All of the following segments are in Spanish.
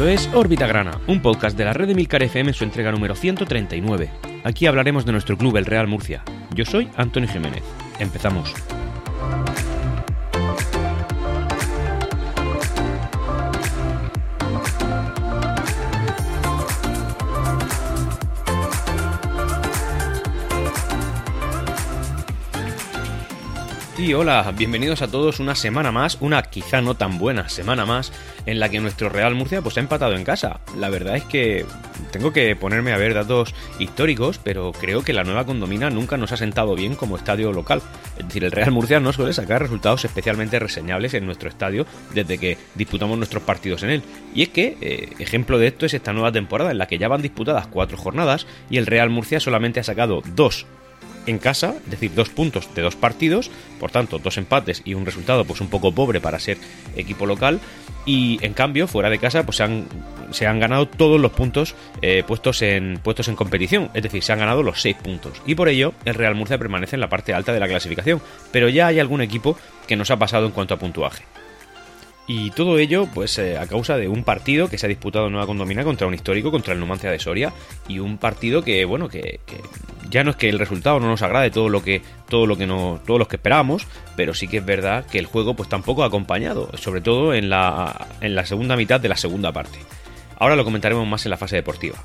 Esto es Órbita Grana, un podcast de la red de Milcar FM en su entrega número 139. Aquí hablaremos de nuestro club, el Real Murcia. Yo soy Antonio Jiménez. Empezamos. Y hola, bienvenidos a todos una semana más, una quizá no tan buena semana más, en la que nuestro Real Murcia pues ha empatado en casa. La verdad es que tengo que ponerme a ver datos históricos, pero creo que la nueva condomina nunca nos ha sentado bien como estadio local. Es decir, el Real Murcia no suele sacar resultados especialmente reseñables en nuestro estadio desde que disputamos nuestros partidos en él. Y es que, eh, ejemplo de esto es esta nueva temporada en la que ya van disputadas cuatro jornadas y el Real Murcia solamente ha sacado dos en casa, es decir, dos puntos de dos partidos, por tanto, dos empates y un resultado pues un poco pobre para ser equipo local. Y en cambio, fuera de casa, pues se han, se han ganado todos los puntos eh, puestos, en, puestos en competición, es decir, se han ganado los seis puntos. Y por ello, el Real Murcia permanece en la parte alta de la clasificación, pero ya hay algún equipo que nos ha pasado en cuanto a puntuaje. Y todo ello, pues eh, a causa de un partido que se ha disputado en Nueva Condomina contra un histórico, contra el Numancia de Soria, y un partido que, bueno, que, ya no es que el resultado no nos agrade todo lo que, todo lo que no, todos los que esperábamos, pero sí que es verdad que el juego, pues tampoco ha acompañado, sobre todo en la, en la segunda mitad de la segunda parte. Ahora lo comentaremos más en la fase deportiva.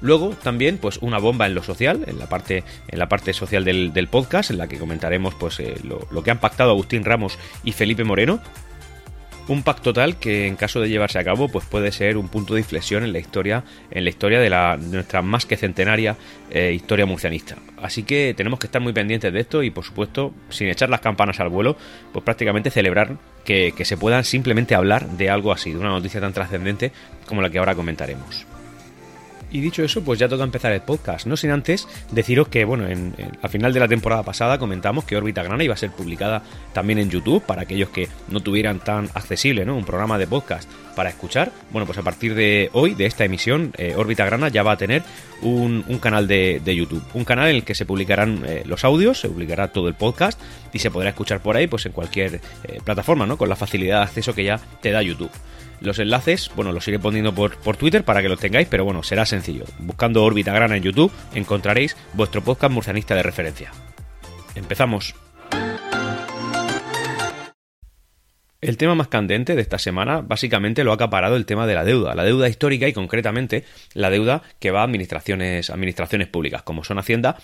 Luego también pues una bomba en lo social, en la parte, en la parte social del, podcast, en la que comentaremos pues eh, lo, que han pactado Agustín Ramos y Felipe Moreno, un pacto tal que en caso de llevarse a cabo pues puede ser un punto de inflexión en la historia en la historia de, la, nuestra más que centenaria eh, historia murcianista. Así que tenemos que estar muy pendientes de esto y por supuesto sin echar las campanas al vuelo pues prácticamente celebrar que, que se puedan simplemente hablar de algo así de una noticia tan trascendente como la que ahora comentaremos y dicho eso, pues ya toca empezar el podcast. No sin antes deciros que, bueno, en, al final de la temporada pasada comentamos que Órbita Grana iba a ser publicada también en YouTube para aquellos que no tuvieran tan accesible ¿no? un programa de podcast para escuchar. Bueno, pues a partir de hoy, de esta emisión, eh, Órbita Grana ya va a tener un, canal de, YouTube. Un canal en el que se publicarán eh, los audios, se publicará todo el podcast y se podrá escuchar por ahí, pues en cualquier eh, plataforma, ¿no? Con la facilidad de acceso que ya te da YouTube. Los enlaces, bueno, los iré poniendo por, por Twitter para que los tengáis, pero bueno, será sencillo. Buscando Órbita Grana en YouTube encontraréis vuestro podcast murcianista de referencia. Empezamos. El tema más candente de esta semana básicamente lo ha acaparado el tema de la deuda, la deuda histórica y concretamente la deuda que va a administraciones, administraciones públicas, como son Hacienda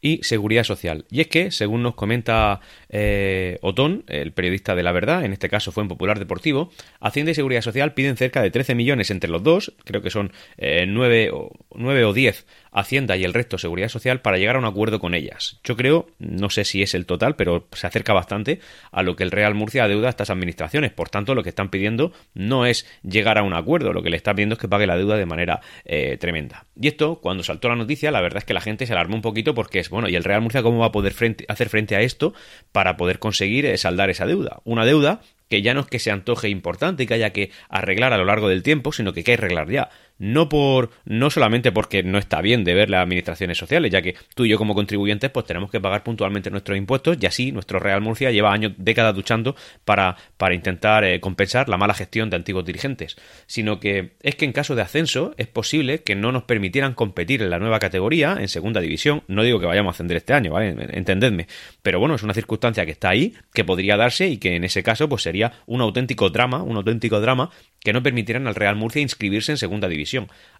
y Seguridad Social. Y es que, según nos comenta eh, Otón, el periodista de La Verdad, en este caso fue en Popular Deportivo, Hacienda y Seguridad Social piden cerca de 13 millones entre los dos, creo que son eh, 9, o, 9 o 10 Hacienda y el resto Seguridad Social para llegar a un acuerdo con ellas. Yo creo, no sé si es el total, pero se acerca bastante a lo que el Real Murcia adeuda a estas administraciones. Por tanto, lo que están pidiendo no es llegar a un acuerdo, lo que le están pidiendo es que pague la deuda de manera eh, tremenda. Y esto, cuando saltó la noticia, la verdad es que la gente se alarmó un poquito porque bueno, ¿y el Real Murcia cómo va a poder hacer frente a esto para poder conseguir eh, saldar esa deuda? Una deuda que ya no es que se antoje importante y que haya que arreglar a lo largo del tiempo, sino que hay que arreglar ya no por no solamente porque no está bien de ver las administraciones sociales, ya que tú y yo como contribuyentes pues tenemos que pagar puntualmente nuestros impuestos y así nuestro Real Murcia lleva años, décadas luchando para, para intentar eh, compensar la mala gestión de antiguos dirigentes, sino que es que en caso de ascenso es posible que no nos permitieran competir en la nueva categoría, en segunda división, no digo que vayamos a ascender este año, ¿vale? Entendedme, pero bueno, es una circunstancia que está ahí, que podría darse y que en ese caso pues sería un auténtico drama, un auténtico drama que no permitieran al Real Murcia inscribirse en segunda división.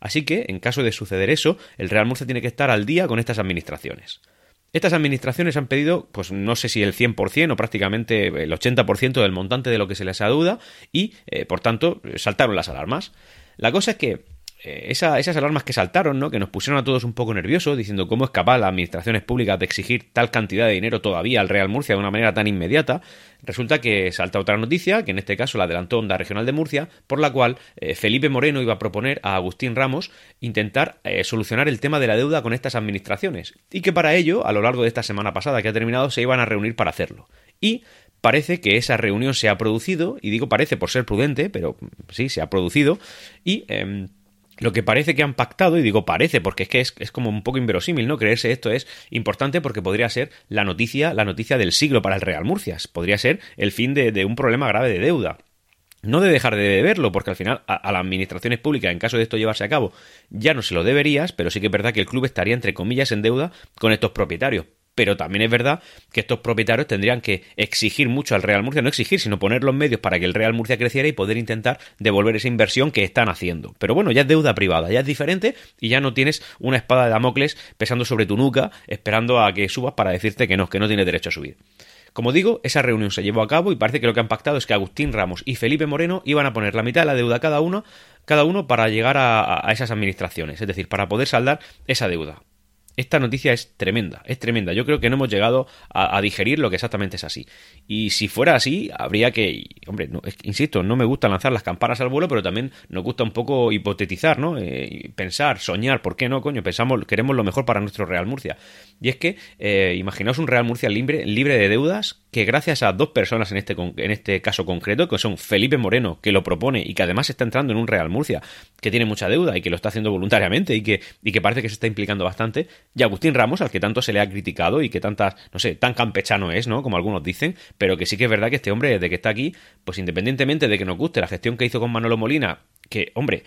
Así que, en caso de suceder eso, el Real Murcia tiene que estar al día con estas administraciones. Estas administraciones han pedido, pues no sé si el 100% o prácticamente el 80% del montante de lo que se les adeuda y, eh, por tanto, saltaron las alarmas. La cosa es que eh, esas alarmas que saltaron, ¿no? que nos pusieron a todos un poco nerviosos, diciendo cómo es capaz las administraciones públicas de exigir tal cantidad de dinero todavía al Real Murcia de una manera tan inmediata, resulta que salta otra noticia, que en este caso la adelantó Onda Regional de Murcia, por la cual eh, Felipe Moreno iba a proponer a Agustín Ramos intentar eh, solucionar el tema de la deuda con estas administraciones, y que para ello, a lo largo de esta semana pasada que ha terminado, se iban a reunir para hacerlo. Y parece que esa reunión se ha producido, y digo parece por ser prudente, pero sí, se ha producido, y... Em, lo que parece que han pactado, y digo parece porque es que es, como un poco inverosímil, ¿no? Creerse esto es importante porque podría ser la noticia, la noticia del siglo para el Real Murcias. Podría ser el fin de, un problema grave de deuda. no de dejar de deberlo, porque al final a, a, las administraciones públicas, en caso de esto llevarse a cabo, ya no se lo deberías, pero sí que es verdad que el club estaría, entre comillas, en deuda con estos propietarios pero también es verdad que estos propietarios tendrían que exigir mucho al Real Murcia, no exigir, sino poner los medios para que el Real Murcia creciera y poder intentar devolver esa inversión que están haciendo. Pero bueno, ya es deuda privada, ya es diferente y ya no tienes una espada de Damocles pesando sobre tu nuca esperando a que subas para decirte que no, que no tienes derecho a subir. Como digo, esa reunión se llevó a cabo y parece que lo que han pactado es que Agustín Ramos y Felipe Moreno iban a poner la mitad de la deuda cada uno, cada uno para llegar a, a esas administraciones, es decir, para poder saldar esa deuda. Esta noticia es tremenda, es tremenda. Yo creo que no hemos llegado a, digerir lo que exactamente es así. Y si fuera así, habría que, hombre, no, insisto, no me gusta lanzar las campanas al vuelo, pero también nos gusta un poco hipotetizar, ¿no? Eh, pensar, soñar, ¿por qué no, coño? Pensamos, queremos lo mejor para nuestro Real Murcia. Y es que, eh, imaginaos un Real Murcia libre, libre de deudas, que gracias a dos personas en este, en este caso concreto, que son Felipe Moreno, que lo propone y que además está entrando en un Real Murcia, que tiene mucha deuda y que lo está haciendo voluntariamente y que, y que parece que se está implicando bastante, y Agustín Ramos, al que tanto se le ha criticado y que tantas, no sé, tan campechano es, ¿no? Como algunos dicen, pero que sí que es verdad que este hombre, desde que está aquí, pues independientemente de que nos guste la gestión que hizo con Manolo Molina, que, hombre,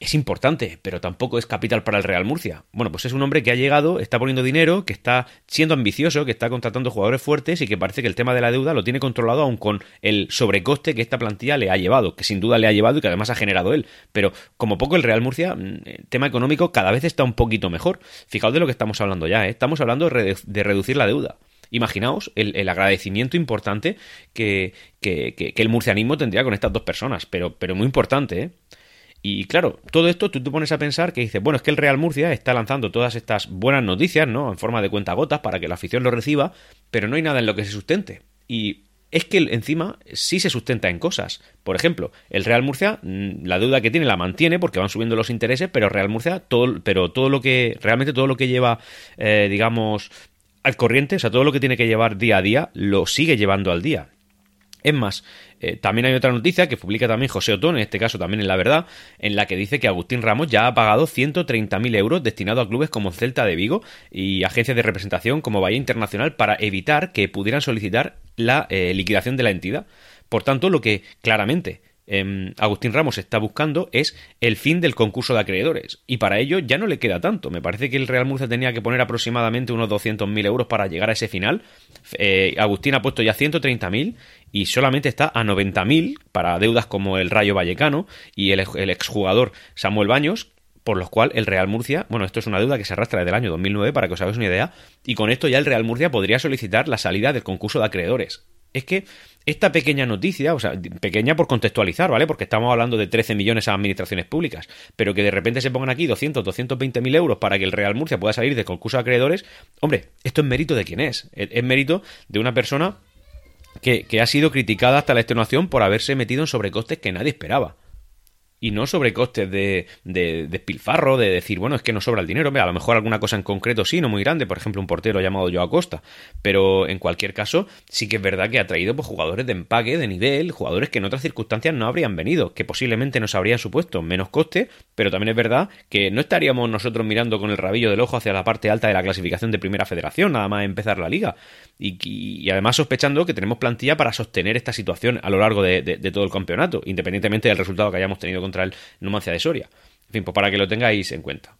es importante, pero tampoco es capital para el Real Murcia. Bueno, pues es un hombre que ha llegado, está poniendo dinero, que está siendo ambicioso, que está contratando jugadores fuertes y que parece que el tema de la deuda lo tiene controlado aún con el sobrecoste que esta plantilla le ha llevado, que sin duda le ha llevado y que además ha generado él. Pero como poco el Real Murcia, el tema económico cada vez está un poquito mejor. Fijaos de lo que estamos hablando ya, ¿eh? estamos hablando de reducir la deuda. Imaginaos el, agradecimiento importante que, que, que, que, el murcianismo tendría con estas dos personas, pero, pero muy importante, ¿eh? Y claro, todo esto tú te pones a pensar que dices, bueno, es que el Real Murcia está lanzando todas estas buenas noticias, ¿no? En forma de cuentagotas para que la afición lo reciba, pero no hay nada en lo que se sustente. Y es que encima sí se sustenta en cosas. Por ejemplo, el Real Murcia, la deuda que tiene la mantiene porque van subiendo los intereses, pero Real Murcia, todo, pero todo lo que, realmente todo lo que lleva, eh, digamos, al corriente, o sea, todo lo que tiene que llevar día a día, lo sigue llevando al día. Es más, eh, también hay otra noticia que publica también José Otón, en este caso también en La Verdad, en la que dice que Agustín Ramos ya ha pagado 130.000 euros destinados a clubes como Celta de Vigo y agencias de representación como Bahía Internacional para evitar que pudieran solicitar la eh, liquidación de la entidad. Por tanto, lo que claramente eh, Agustín Ramos está buscando es el fin del concurso de acreedores. Y para ello ya no le queda tanto. Me parece que el Real Murcia tenía que poner aproximadamente unos 200.000 euros para llegar a ese final. Eh, Agustín ha puesto ya 130.000 y solamente está a 90.000 para deudas como el Rayo Vallecano y el, exjugador Samuel Baños, por lo cual el Real Murcia, bueno, esto es una deuda que se arrastra desde el año 2009 para que os hagáis una idea, y con esto ya el Real Murcia podría solicitar la salida del concurso de acreedores. Es que esta pequeña noticia, o sea, pequeña por contextualizar, ¿vale? Porque estamos hablando de 13 millones a administraciones públicas, pero que de repente se pongan aquí 200, 220 mil euros para que el Real Murcia pueda salir del concurso de acreedores, hombre, esto es mérito de quién es. Es mérito de una persona que, que, ha sido criticada hasta la extenuación por haberse metido en sobrecostes que nadie esperaba. Y no sobrecostes de, de, de de decir, bueno, es que no sobra el dinero. A lo mejor alguna cosa en concreto sí, no muy grande, por ejemplo, un portero llamado Joao Costa. Pero en cualquier caso, sí que es verdad que ha traído pues, jugadores de empaque, de nivel, jugadores que en otras circunstancias no habrían venido, que posiblemente nos habrían supuesto menos coste, pero también es verdad que no estaríamos nosotros mirando con el rabillo del ojo hacia la parte alta de la clasificación de Primera Federación, nada más empezar la liga. Y, además sospechando que tenemos plantilla para sostener esta situación a lo largo de, de, de, todo el campeonato, independientemente del resultado que hayamos tenido contra el Numancia de Soria. En fin, pues para que lo tengáis en cuenta.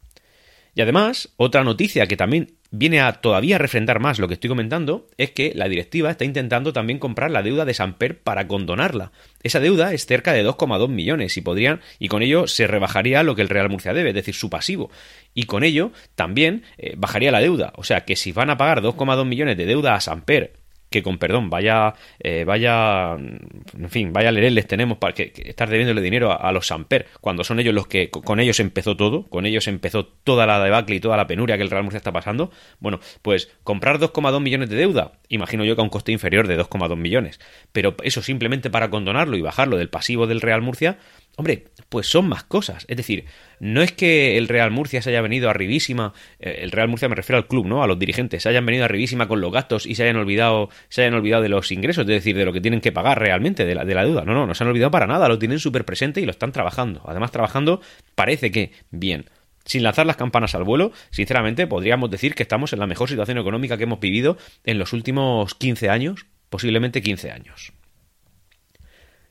Y además, otra noticia que también viene a todavía refrendar más lo que estoy comentando es que la directiva está intentando también comprar la deuda de Samper para condonarla. Esa deuda es cerca de 2,2 millones y podrían y con ello se rebajaría lo que el Real Murcia debe, es decir, su pasivo. Y con ello también eh, bajaría la deuda. O sea que si van a pagar 2,2 millones de deuda a Samper que con perdón, vaya, eh, vaya, en fin, vaya les tenemos para que, que estar debiéndole dinero a, a, los Samper, cuando son ellos los que, con ellos empezó todo, con ellos empezó toda la debacle y toda la penuria que el Real Murcia está pasando, bueno, pues comprar 2,2 millones de deuda, imagino yo que a un coste inferior de 2,2 millones, pero eso simplemente para condonarlo y bajarlo del pasivo del Real Murcia, hombre, pues son más cosas. Es decir, no es que el Real Murcia se haya venido arribísima, eh, el Real Murcia me refiero al club, ¿no? A los dirigentes, se hayan venido arribísima con los gastos y se hayan olvidado, se hayan olvidado de los ingresos, es decir, de lo que tienen que pagar realmente, de la, de la deuda. No, no, no se han olvidado para nada, lo tienen súper presente y lo están trabajando. Además, trabajando parece que bien. Sin lanzar las campanas al vuelo, sinceramente podríamos decir que estamos en la mejor situación económica que hemos vivido en los últimos 15 años, posiblemente 15 años.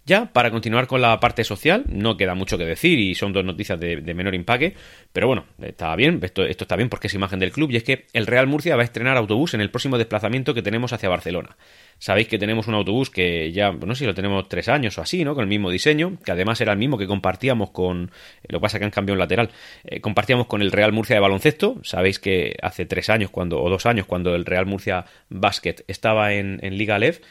Ya, para continuar con la parte social, no queda mucho que decir y son dos noticias de, menor empaque, pero bueno, está bien, esto, está bien porque es imagen del club y es que el Real Murcia va a estrenar autobús en el próximo desplazamiento que tenemos hacia Barcelona. Sabéis que tenemos un autobús que ya, no sé si lo tenemos tres años o así, ¿no? Con el mismo diseño, que además era el mismo que compartíamos con, lo que pasa que han cambiado un lateral, eh, compartíamos con el Real Murcia de baloncesto. Sabéis que hace tres años cuando, o dos años cuando el Real Murcia Basket estaba en, en Liga Lev,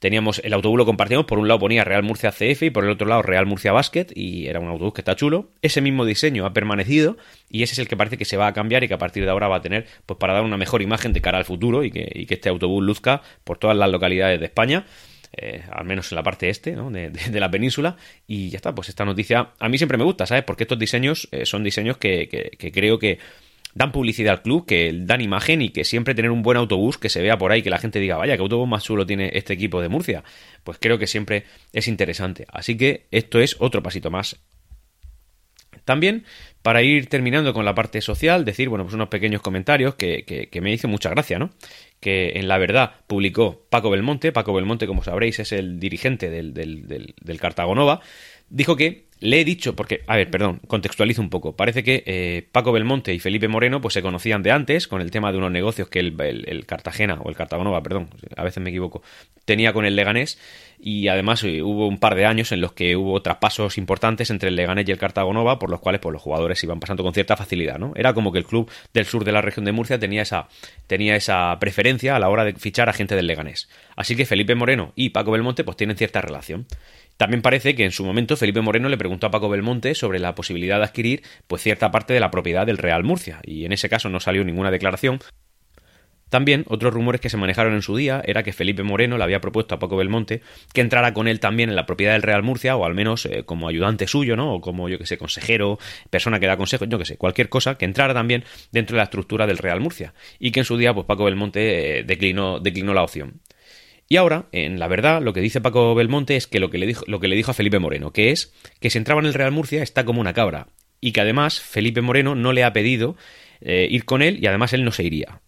teníamos el autobús lo compartíamos, por un lado ponía Real Murcia CF y por el otro lado Real Murcia Basket y era un autobús que está chulo. Ese mismo diseño ha permanecido y ese es el que parece que se va a cambiar y que a partir de ahora va a tener pues para dar una mejor imagen de cara al futuro y que, este autobús luzca por todas las localidades de España. Eh, al menos en la parte este ¿no? de, la península y ya está, pues esta noticia a mí siempre me gusta, ¿sabes? Porque estos diseños eh, son diseños que, que creo que dan publicidad al club, que dan imagen y que siempre tener un buen autobús que se vea por ahí, que la gente diga, vaya, qué autobús más chulo tiene este equipo de Murcia. Pues creo que siempre es interesante. Así que esto es otro pasito más. También, para ir terminando con la parte social, decir, bueno, pues unos pequeños comentarios que, que, me hizo mucha gracia, ¿no? Que en la verdad publicó Paco Belmonte. Paco Belmonte, como sabréis, es el dirigente del, del, del, del Cartagonova. Dijo que le he dicho, porque, a ver, perdón, contextualizo un poco. Parece que eh, Paco Belmonte y Felipe Moreno pues se conocían de antes con el tema de unos negocios que el, Cartagena, o el Cartagonova, perdón, a veces me equivoco, tenía con el Leganés y además eh, hubo un par de años en los que hubo traspasos importantes entre el Leganés y el Cartagonova por los cuales pues, los jugadores iban pasando con cierta facilidad, ¿no? Era como que el club del sur de la región de Murcia tenía esa, tenía esa preferencia a la hora de fichar a gente del Leganés. Así que Felipe Moreno y Paco Belmonte pues tienen cierta relación. También parece que en su momento Felipe Moreno le preguntó a Paco Belmonte sobre la posibilidad de adquirir pues cierta parte de la propiedad del Real Murcia y en ese caso no salió ninguna declaración. También otros rumores que se manejaron en su día era que Felipe Moreno le había propuesto a Paco Belmonte que entrara con él también en la propiedad del Real Murcia o al menos eh, como ayudante suyo, ¿no? O como yo que sé, consejero, persona que da consejos, yo que sé, cualquier cosa que entrara también dentro de la estructura del Real Murcia y que en su día pues Paco Belmonte eh, declinó, declinó la opción. Y ahora, en la verdad, lo que dice Paco Belmonte es que lo que le dijo, lo que le dijo a Felipe Moreno, que es que si entraba en el Real Murcia está como una cabra. Y que además Felipe Moreno no le ha pedido eh, ir con él y además él no se iría.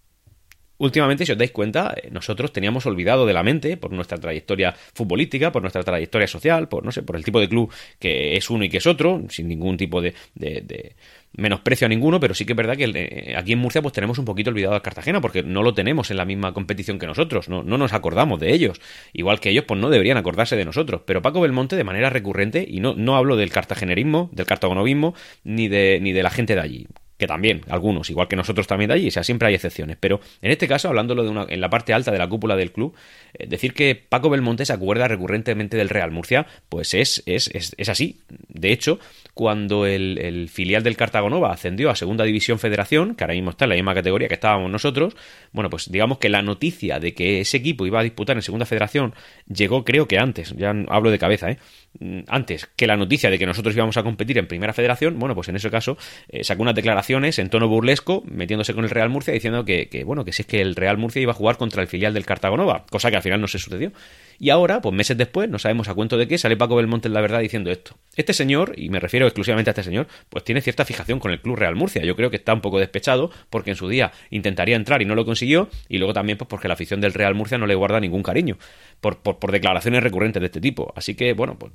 Últimamente, si os dais cuenta, eh, nosotros teníamos olvidado de la mente, por nuestra trayectoria futbolística, por nuestra trayectoria social, por no sé, por el tipo de club que es uno y que es otro, sin ningún tipo de, de menosprecio a ninguno, pero sí que es verdad que eh, aquí en Murcia pues tenemos un poquito olvidado a Cartagena porque no lo tenemos en la misma competición que nosotros, no, no nos acordamos de ellos, igual que ellos pues no deberían acordarse de nosotros, pero Paco Belmonte de manera recurrente, y no, no hablo del cartagenerismo, del cartagonovismo, ni de, ni de la gente de allí, que también, algunos, igual que nosotros también de allí, o sea, siempre hay excepciones. Pero en este caso, hablándolo de una, en la parte alta de la cúpula del club, eh, decir que Paco Belmonte se acuerda recurrentemente del Real Murcia, pues es, es, es, es así. De hecho, cuando el, filial del Cartagonova ascendió a Segunda División Federación, que ahora mismo está en la misma categoría que estábamos nosotros, bueno, pues digamos que la noticia de que ese equipo iba a disputar en Segunda Federación llegó creo que antes, ya hablo de cabeza, ¿eh? Mm, antes que la noticia de que nosotros íbamos a competir en Primera Federación, bueno, pues en ese caso eh, sacó unas declaraciones en tono burlesco, metiéndose con el Real Murcia, diciendo que, bueno, que si es que el Real Murcia iba a jugar contra el filial del Cartagonova, cosa que al final no se sucedió. Y ahora, pues meses después, no sabemos a cuento de qué, sale Paco Belmonte en la verdad diciendo esto. Este señor, y me refiero exclusivamente a este señor, pues tiene cierta fijación con el Club Real Murcia. Yo creo que está un poco despechado porque en su día intentaría entrar y no lo consiguió, y luego también pues porque la afición del Real Murcia no le guarda ningún cariño por, por, declaraciones recurrentes de este tipo. Así que, bueno, pues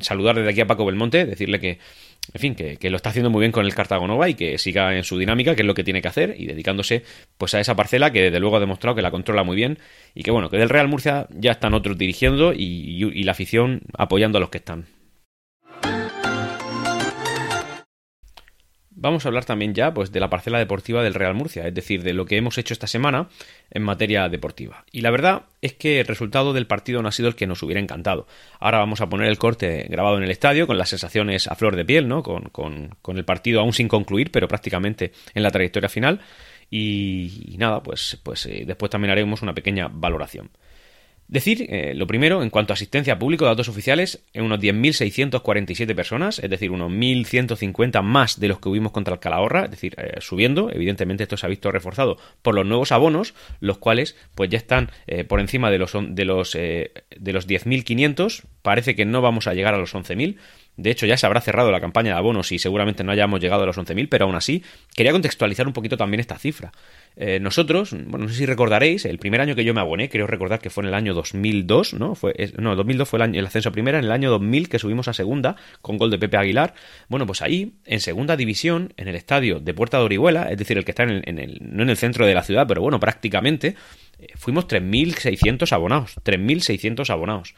saludar desde aquí a Paco Belmonte, decirle que, en fin, que, lo está haciendo muy bien con el Cartagonova y que siga en su dinámica, que es lo que tiene que hacer, y dedicándose pues a esa parcela que desde luego ha demostrado que la controla muy bien y que bueno, que del Real Murcia ya están otros dirigiendo y, la afición apoyando a los que están. Vamos a hablar también ya pues de la parcela deportiva del Real Murcia, es decir, de lo que hemos hecho esta semana en materia deportiva. Y la verdad es que el resultado del partido no ha sido el que nos hubiera encantado. Ahora vamos a poner el corte grabado en el estadio con las sensaciones a flor de piel, ¿no? Con, con el partido aún sin concluir, pero prácticamente en la trayectoria final. Y, nada, pues, pues eh, después también haremos una pequeña valoración. Decir, eh, lo primero, en cuanto a asistencia público, datos oficiales, en unos 10.647 personas, es decir, unos 1.150 más de los que hubimos contra el Calahorra, es decir, eh, subiendo. Evidentemente esto se ha visto reforzado por los nuevos abonos, los cuales pues ya están por encima de los, de los, de los 10.500. Parece que no vamos a llegar a los 11.000, De hecho, ya se habrá cerrado la campaña de abonos y seguramente no hayamos llegado a los 11.000, pero aún así quería contextualizar un poquito también esta cifra. Eh, nosotros, bueno, no sé si recordaréis, el primer año que yo me aboné, creo recordar que fue en el año 2002, ¿no? Fue, no, 2002 fue el, año, el ascenso a primera, en el año 2000 que subimos a segunda con gol de Pepe Aguilar. Bueno, pues ahí, en segunda división, en el estadio de Puerta de Orihuela, es decir, el que está en el, no en el centro de la ciudad, pero bueno, prácticamente, eh, fuimos 3.600 abonados, 3.600 abonados.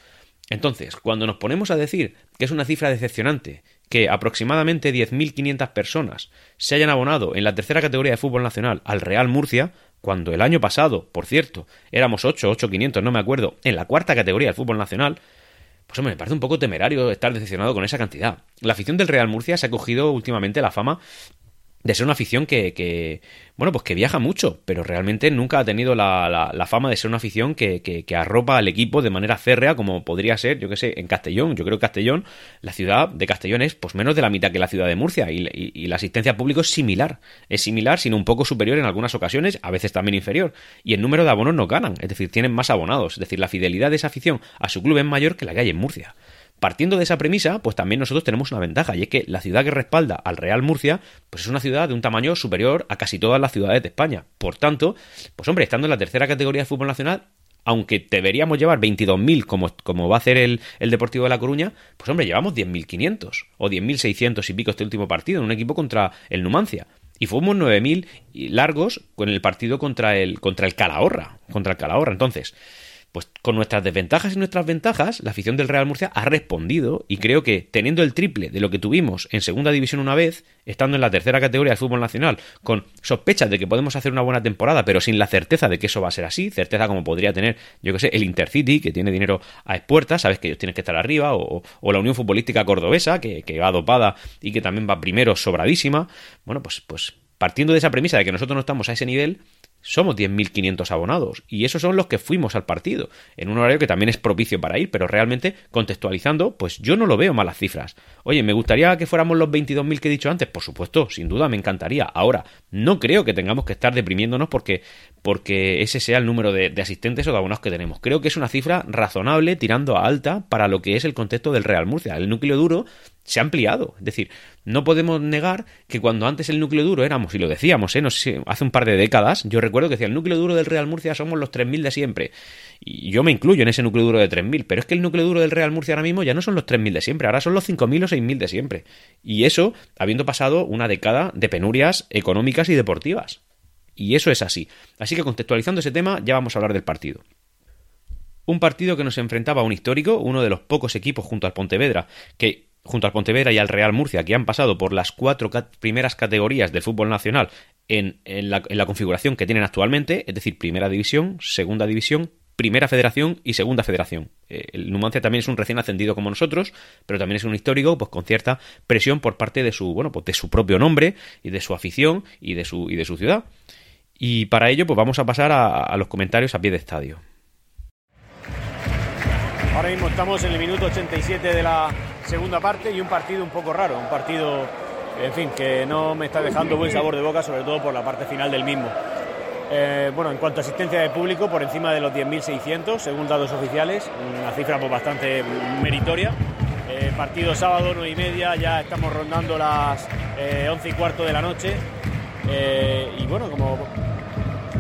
Entonces, cuando nos ponemos a decir que es una cifra decepcionante, que aproximadamente 10.500 personas se hayan abonado en la tercera categoría de fútbol nacional al Real Murcia, cuando el año pasado, por cierto, éramos 8, 8.500, no me acuerdo, en la cuarta categoría del fútbol nacional, pues hombre, me parece un poco temerario estar decepcionado con esa cantidad. La afición del Real Murcia se ha cogido últimamente la fama de ser una afición que, que, bueno, pues que viaja mucho, pero realmente nunca ha tenido la, la, fama de ser una afición que, que, arropa al equipo de manera férrea como podría ser, yo que sé, en Castellón. Yo creo que Castellón, la ciudad de Castellón es pues menos de la mitad que la ciudad de Murcia y, y, la asistencia al público es similar. Es similar, sino un poco superior en algunas ocasiones, a veces también inferior. Y el número de abonos no ganan, es decir, tienen más abonados. Es decir, la fidelidad de esa afición a su club es mayor que la que hay en Murcia. Partiendo de esa premisa, pues también nosotros tenemos una ventaja, y es que la ciudad que respalda al Real Murcia, pues es una ciudad de un tamaño superior a casi todas las ciudades de España. Por tanto, pues hombre, estando en la tercera categoría de fútbol nacional, aunque deberíamos llevar 22.000 como, como va a hacer el, el, Deportivo de La Coruña, pues hombre, llevamos 10.500 o 10.600 y pico este último partido en un equipo contra el Numancia. Y fuimos 9.000 largos con el partido contra el, contra el Calahorra. Contra el Calahorra. Entonces, pues con nuestras desventajas y nuestras ventajas, la afición del Real Murcia ha respondido y creo que teniendo el triple de lo que tuvimos en segunda división una vez, estando en la tercera categoría del fútbol nacional, con sospechas de que podemos hacer una buena temporada, pero sin la certeza de que eso va a ser así, certeza como podría tener, yo que sé, el Intercity, que tiene dinero a expuertas, sabes que ellos tienen que estar arriba, o, la Unión Futbolística Cordobesa, que, que va dopada y que también va primero sobradísima. Bueno, pues, pues partiendo de esa premisa de que nosotros no estamos a ese nivel, somos 10.500 abonados y esos son los que fuimos al partido, en un horario que también es propicio para ir, pero realmente contextualizando, pues yo no lo veo malas cifras. Oye, ¿me gustaría que fuéramos los 22.000 que he dicho antes? Por supuesto, sin duda me encantaría. Ahora, no creo que tengamos que estar deprimiéndonos porque, porque ese sea el número de, de asistentes o de abonados que tenemos. Creo que es una cifra razonable tirando a alta para lo que es el contexto del Real Murcia. El núcleo duro se ha ampliado. Es decir, no podemos negar que cuando antes el núcleo duro éramos, y lo decíamos, ¿eh? no sé, hace un par de décadas, yo recuerdo que decía, el núcleo duro del Real Murcia somos los 3.000 de siempre. Y yo me incluyo en ese núcleo duro de 3.000, pero es que el núcleo duro del Real Murcia ahora mismo ya no son los 3.000 de siempre, ahora son los 5.000 o 6.000 de siempre. Y eso habiendo pasado una década de penurias económicas y deportivas. Y eso es así. Así que contextualizando ese tema, ya vamos a hablar del partido. Un partido que nos enfrentaba a un histórico, uno de los pocos equipos junto al Pontevedra, que junto al Pontevedra y al Real Murcia, que han pasado por las cuatro primeras categorías del fútbol nacional en, la, configuración que tienen actualmente, es decir, primera división, segunda división, primera federación y segunda federación. Eh, el Numancia también es un recién ascendido como nosotros, pero también es un histórico, pues con cierta presión por parte de su, bueno, pues de su propio nombre y de su afición y de su, y de su ciudad. Y para ello, pues vamos a pasar a los comentarios a pie de estadio. Ahora mismo estamos en el minuto 87 de la segunda parte y un partido un poco raro, un partido, en fin, que no me está dejando buen sabor de boca, sobre todo por la parte final del mismo. Eh, bueno, en cuanto a asistencia de público, por encima de los 10.600, según datos oficiales, una cifra pues, bastante meritoria. Eh, partido sábado, 9 y media, ya estamos rondando las 11 eh, y cuarto de la noche. y bueno, como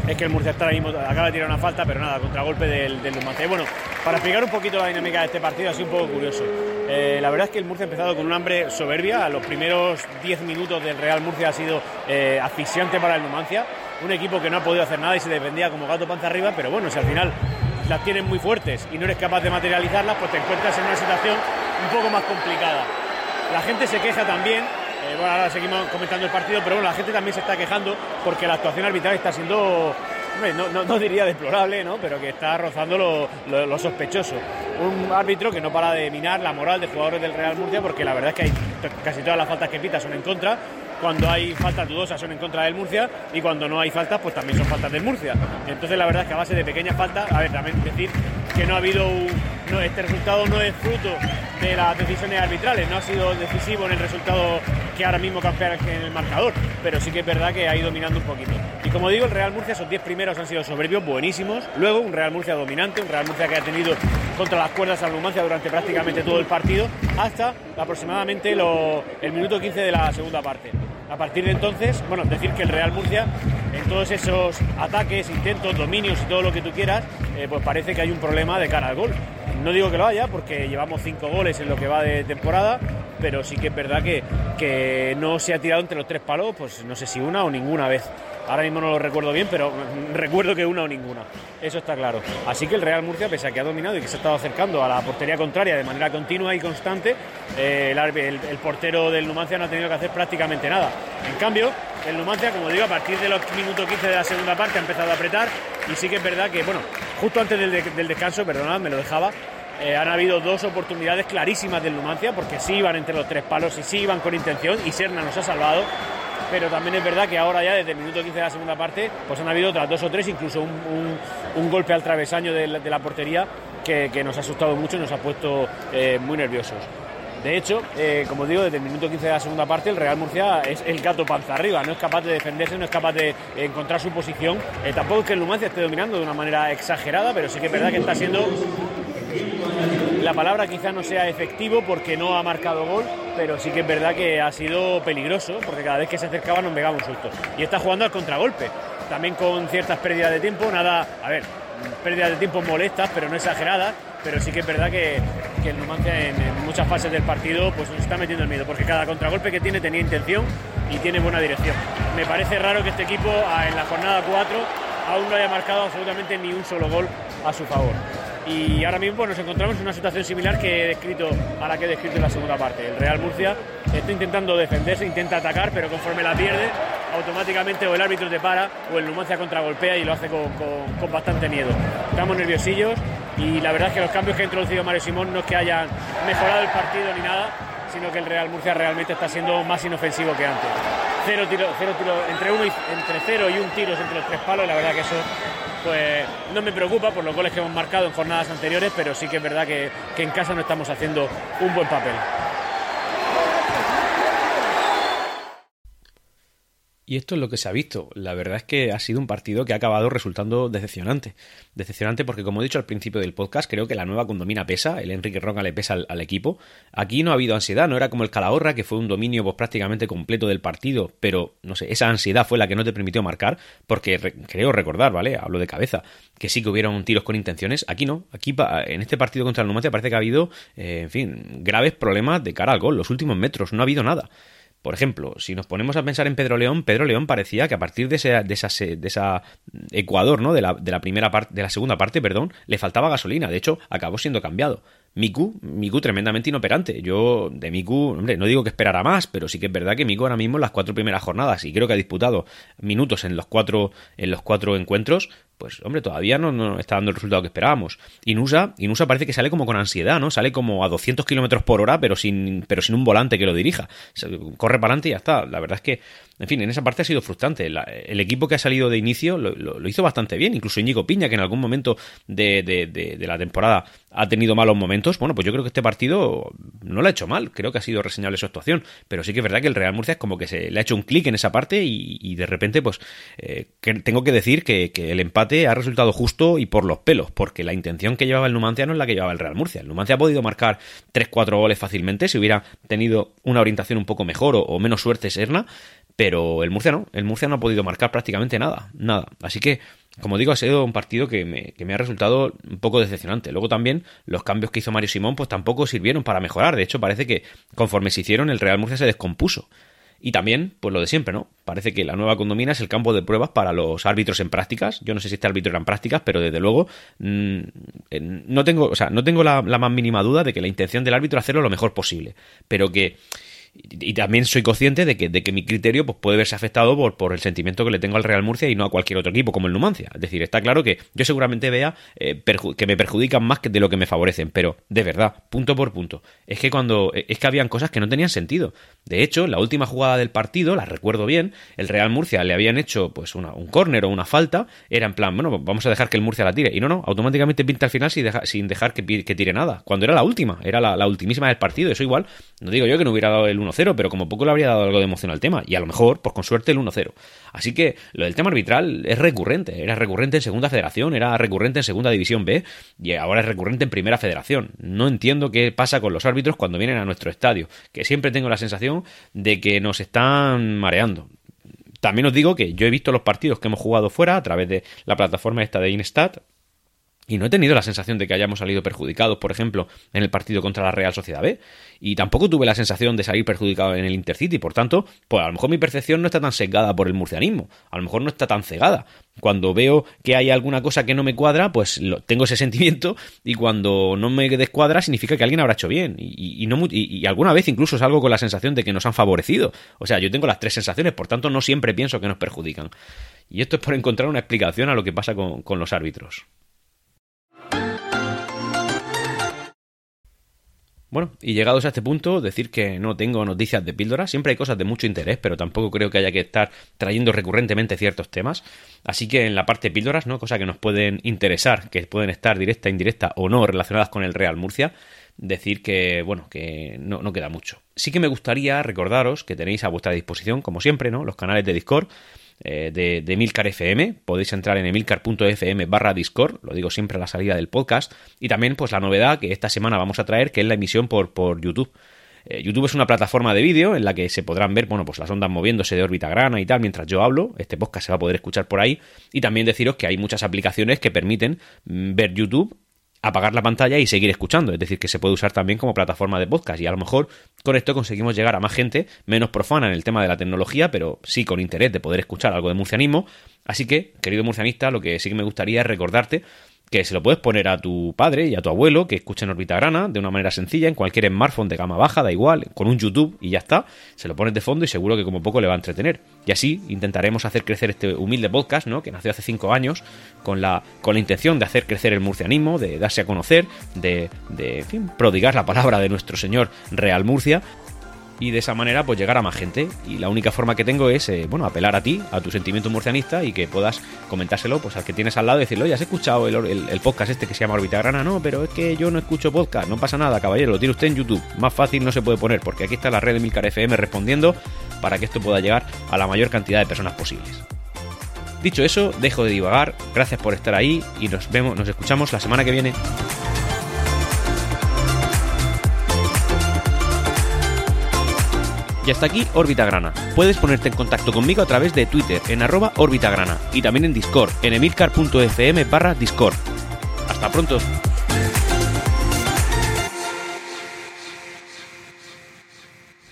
es que el Murcia está ahora mismo, acaba de tirar una falta, pero nada, contragolpe del, del bueno, para explicar un poquito la dinámica de este partido, sido un poco curioso. Eh, la verdad es que el Murcia ha empezado con un hambre soberbia. Los primeros 10 minutos del Real Murcia ha sido eh, asfixiante para el Numancia. Un equipo que no ha podido hacer nada y se defendía como gato panza arriba, pero bueno, si al final las tienes muy fuertes y no eres capaz de materializarlas, pues te encuentras en una situación un poco más complicada. La gente se queja también eh, bueno, ahora seguimos comentando el partido, pero bueno, la gente también se está quejando porque la actuación arbitral está siendo, no, diría deplorable, ¿no? pero que está rozando lo, sospechoso. Un árbitro que no para de minar la moral de jugadores del Real Murcia porque la verdad es que hay, casi todas las faltas que pita son en contra. Cuando hay faltas dudosas son en contra del Murcia y cuando no hay faltas, pues también son faltas del Murcia. Entonces, la verdad es que a base de pequeñas faltas, a ver, también decir que no ha habido un, este resultado no es fruto de las decisiones arbitrales. No ha sido decisivo en el resultado que ahora mismo campea en el marcador, pero sí que es verdad que ha ido dominando un poquito. Y como digo, el Real Murcia, esos 10 primeros han sido soberbios, buenísimos. Luego un Real Murcia dominante, un Real Murcia que ha tenido contra las cuerdas al Numancia durante prácticamente todo el partido, hasta aproximadamente el minuto 15 de la segunda parte. A partir de entonces, bueno, decir que el Real Murcia, en todos esos ataques, intentos, dominios y todo lo que tú quieras, eh, pues parece que hay un problema de cara al gol. No digo que lo haya, porque llevamos cinco goles en lo que va de temporada, pero sí que es verdad que, que no se ha tirado entre los tres palos, pues no sé si una o ninguna vez. Ahora mismo no lo recuerdo bien, pero recuerdo que una o ninguna. Eso está claro. Así que el Real Murcia, pese a que ha dominado y que se ha estado acercando a la portería contraria de manera continua y constante, eh, el, portero del Numancia no ha tenido que hacer prácticamente nada. En cambio, el Numancia, como digo, a partir de los minutos 15 de la segunda parte ha empezado a apretar y sí que es verdad que, bueno, justo antes del, descanso, perdonad, me lo dejaba, eh, han habido dos oportunidades clarísimas del Numancia, porque sí iban entre los tres palos y sí iban con intención, y Serna nos ha salvado pero también es verdad que ahora ya desde el minuto 15 de la segunda parte pues han habido otras dos o tres, incluso un, golpe al travesaño de la, portería que, nos ha asustado mucho y nos ha puesto eh, muy nerviosos. De hecho, eh, como digo, desde el minuto 15 de la segunda parte el Real Murcia es el gato panza arriba, no es capaz de defenderse, no es capaz de encontrar su posición. Tampoco es que el Numancia esté dominando de una manera exagerada, pero sí que es verdad que está siendo la palabra quizá no sea efectivo porque no ha marcado gol, pero sí que es verdad que ha sido peligroso porque cada vez que se acercaba nos pegaba un susto. Y está jugando al contragolpe, también con ciertas pérdidas de tiempo, nada, a ver, pérdidas de tiempo molestas, pero no exageradas, pero sí que es verdad que, el Numancia en, muchas fases del partido pues nos está metiendo el miedo, porque cada contragolpe que tiene tenía intención y tiene buena dirección. Me parece raro que este equipo en la jornada 4 aún no haya marcado absolutamente ni un solo gol a su favor y ahora mismo nos encontramos en una situación similar que he descrito a la que he descrito en la segunda parte. El Real Murcia está intentando defenderse, intenta atacar, pero conforme la pierde, automáticamente o el árbitro te para o el Numancia contragolpea y lo hace con, con, bastante miedo. Estamos nerviosillos y la verdad es que los cambios que ha introducido Mario Simón no es que hayan mejorado el partido ni nada, sino que el Real Murcia realmente está siendo más inofensivo que antes. Cero tiro, cero tiro, entre uno y, entre cero y un tiro entre los tres palos, la verdad que eso pues no me preocupa por los goles que hemos marcado en jornadas anteriores, pero sí que es verdad que, que en casa no estamos haciendo un buen papel. Y esto es lo que se ha visto. La verdad es que ha sido un partido que ha acabado resultando decepcionante. Decepcionante porque, como he dicho al principio del podcast, creo que la nueva condomina pesa, el Enrique Ronca le pesa al, equipo. Aquí no ha habido ansiedad, no era como el Calahorra, que fue un dominio pues, prácticamente completo del partido, pero no sé, esa ansiedad fue la que no te permitió marcar, porque creo recordar, ¿vale? Hablo de cabeza, que sí que hubieron tiros con intenciones. Aquí no, aquí en este partido contra el Numancia parece que ha habido, eh, en fin, graves problemas de cara al gol. Los últimos metros no ha habido nada. Por ejemplo, si nos ponemos a pensar en Pedro León, Pedro León parecía que a partir de, ese, de, esa, de esa Ecuador, ¿no? De la, de la primera parte, de la segunda parte, perdón, le faltaba gasolina. De hecho, acabó siendo cambiado. Miku, Miku tremendamente inoperante. Yo de Miku, hombre, no digo que esperara más, pero sí que es verdad que Miku ahora mismo en las cuatro primeras jornadas, y creo que ha disputado minutos en los cuatro, en los cuatro encuentros, pues hombre, todavía no, está dando el resultado que esperábamos. Inusa, Inusa parece que sale como con ansiedad, ¿no? Sale como a 200 kilómetros por hora, pero sin, pero sin un volante que lo dirija. Corre para adelante y ya está. La verdad es que en fin, en esa parte ha sido frustrante. el equipo que ha salido de inicio lo, hizo bastante bien. Incluso Íñigo Piña, que en algún momento de, la temporada ha tenido malos momentos. Bueno, pues yo creo que este partido no lo ha hecho mal. Creo que ha sido reseñable su actuación. Pero sí que es verdad que el Real Murcia es como que se le ha hecho un clic en esa parte y, de repente, pues, eh, tengo que decir que, el empate ha resultado justo y por los pelos. Porque la intención que llevaba el Numancia no es la que llevaba el Real Murcia. El Numancia ha podido marcar 3-4 goles fácilmente si hubiera tenido una orientación un poco mejor o menos suerte Serna pero el Murcia no, el Murcia no ha podido marcar prácticamente nada, nada. Así que, como digo, ha sido un partido que me, ha resultado un poco decepcionante. Luego también los cambios que hizo Mario Simón pues tampoco sirvieron para mejorar. De hecho, parece que conforme se hicieron, el Real Murcia se descompuso. Y también, pues lo de siempre, ¿no? Parece que la nueva condomina es el campo de pruebas para los árbitros en prácticas. Yo no sé si este árbitro era en prácticas, pero desde luego mm, no tengo, o sea, no tengo la, la, más mínima duda de que la intención del árbitro es hacerlo lo mejor posible. Pero que y, también soy consciente de que, de que mi criterio pues, puede verse afectado por, por, el sentimiento que le tengo al Real Murcia y no a cualquier otro equipo como el Numancia. Es decir, está claro que yo seguramente vea eh, que me perjudican más que de lo que me favorecen, pero de verdad, punto por punto, es que cuando es que habían cosas que no tenían sentido. De hecho, la última jugada del partido, la recuerdo bien, el Real Murcia le habían hecho pues una, un córner o una falta, era en plan, bueno, vamos a dejar que el Murcia la tire. Y no, no, automáticamente pinta al final sin, sin dejar que, que, tire nada. Cuando era la última, era la, la ultimísima del partido. Eso igual, no digo yo que no hubiera dado el 1-0, pero como poco le habría dado algo de emoción al tema. Y a lo mejor, pues con suerte, el 1-0. Así que lo del tema arbitral es recurrente. Era recurrente en Segunda Federación, era recurrente en Segunda División B y ahora es recurrente en Primera Federación. No entiendo qué pasa con los árbitros cuando vienen a nuestro estadio, que siempre tengo la sensación de que nos están mareando. También os digo que yo he visto los partidos que hemos jugado fuera a través de la plataforma esta de Instat y no he tenido la sensación de que hayamos salido perjudicados, por ejemplo, en el partido contra la Real Sociedad B. Y tampoco tuve la sensación de salir perjudicado en el Intercity. Por tanto, pues a lo mejor mi percepción no está tan sesgada por el murcianismo. A lo mejor no está tan cegada. Cuando veo que hay alguna cosa que no me cuadra, pues tengo ese sentimiento. Y cuando no me descuadra, significa que alguien habrá hecho bien. Y, no, y, alguna vez incluso salgo con la sensación de que nos han favorecido. O sea, yo tengo las tres sensaciones, por tanto, no siempre pienso que nos perjudican. Y esto es por encontrar una explicación a lo que pasa con los árbitros. Bueno, y llegados a este punto, decir que no tengo noticias de píldora. Siempre hay cosas de mucho interés, pero tampoco creo que haya que estar trayendo recurrentemente ciertos temas. Así que en la parte de píldoras, ¿no? Cosas que nos pueden interesar, que pueden estar directa, indirecta o no relacionadas con el Real Murcia. Decir que, bueno, que no, no queda mucho. Sí que me gustaría recordaros que tenéis a vuestra disposición, como siempre, ¿no? Los canales de Discord eh, de, de Emilcar FM. Podéis entrar en emilcar.fm barra Discord, lo digo siempre a la salida del podcast. Y también, pues la novedad que esta semana vamos a traer, que es la emisión por, por YouTube. Eh, YouTube es una plataforma de vídeo en la que se podrán ver, bueno, pues las ondas moviéndose de órbita grana y tal mientras yo hablo. Este podcast se va a poder escuchar por ahí. Y también deciros que hay muchas aplicaciones que permiten mm, ver YouTube apagar la pantalla y seguir escuchando. Es decir, que se puede usar también como plataforma de podcast. Y a lo mejor con esto conseguimos llegar a más gente menos profana en el tema de la tecnología, pero sí con interés de poder escuchar algo de murcianismo. Así que, querido murcianista, lo que sí que me gustaría es recordarte que se lo puedes poner a tu padre y a tu abuelo que escuchen Orbita Grana de una manera sencilla en cualquier smartphone de gama baja, da igual, con un YouTube y ya está, se lo pones de fondo y seguro que como poco le va a entretener. Y así intentaremos hacer crecer este humilde podcast, ¿no? Que nació hace cinco años con la, con la intención de hacer crecer el murcianismo, de darse a conocer, de, de prodigar la palabra de nuestro señor Real Murcia y de esa manera pues llegar a más gente. Y la única forma que tengo es, eh, bueno, apelar a ti, a tu sentimiento murcianista y que puedas comentárselo pues al que tienes al lado y decirle, oye, ¿has escuchado el, podcast este que se llama Orbita Grana? No, pero es que yo no escucho podcast, no pasa nada, caballero, lo tiene usted en YouTube. Más fácil no se puede poner porque aquí está la red de Milcar FM respondiendo para que esto pueda llegar a la mayor cantidad de personas posibles. Dicho eso, dejo de divagar, gracias por estar ahí y nos vemos, nos escuchamos la semana que viene. Y hasta aquí Órbita Grana. Puedes ponerte en contacto conmigo a través de Twitter en arroba Grana y también en Discord en emilcar.fm barra Discord. Hasta pronto.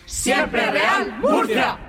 Siempre Real Murcia.